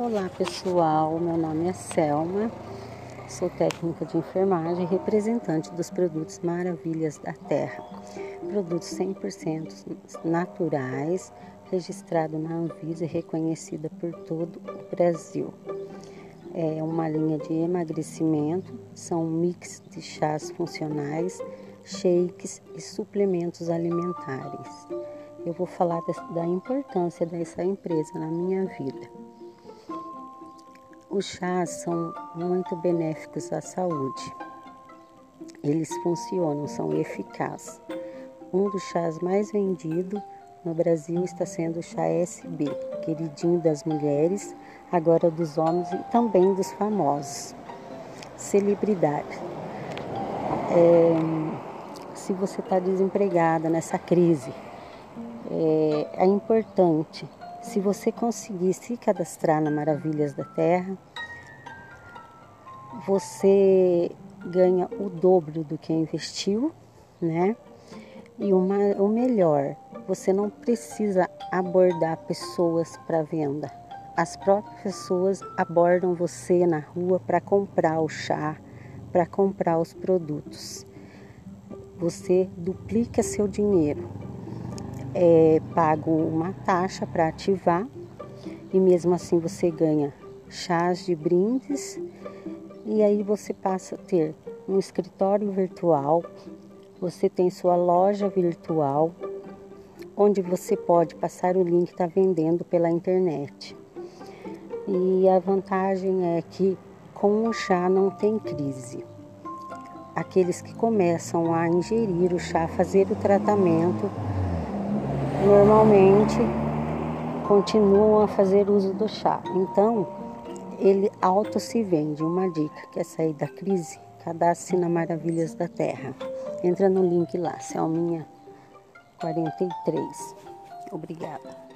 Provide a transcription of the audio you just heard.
Olá pessoal, meu nome é Selma, sou técnica de enfermagem representante dos produtos Maravilhas da Terra. Produtos 100% naturais, registrado na Anvisa e reconhecida por todo o Brasil. É uma linha de emagrecimento, são um mix de chás funcionais, shakes e suplementos alimentares. Eu vou falar da importância dessa empresa na minha vida. Os chás são muito benéficos à saúde. Eles funcionam, são eficazes. Um dos chás mais vendidos no Brasil está sendo o chá SB, queridinho das mulheres, agora dos homens e também dos famosos. Celebridade. É, se você está desempregada nessa crise, é, é importante se você conseguir se cadastrar na Maravilhas da Terra, você ganha o dobro do que investiu, né? E uma, o melhor, você não precisa abordar pessoas para venda. As próprias pessoas abordam você na rua para comprar o chá, para comprar os produtos. Você duplica seu dinheiro é pago uma taxa para ativar e mesmo assim você ganha chás de brindes e aí você passa a ter um escritório virtual, você tem sua loja virtual, onde você pode passar o link está vendendo pela internet. E a vantagem é que com o chá não tem crise. Aqueles que começam a ingerir o chá, fazer o tratamento, normalmente continuam a fazer uso do chá. Então, ele auto se vende. Uma dica: quer sair da crise? Cadastre na Maravilhas da Terra. Entra no link lá, Selminha 43. Obrigada.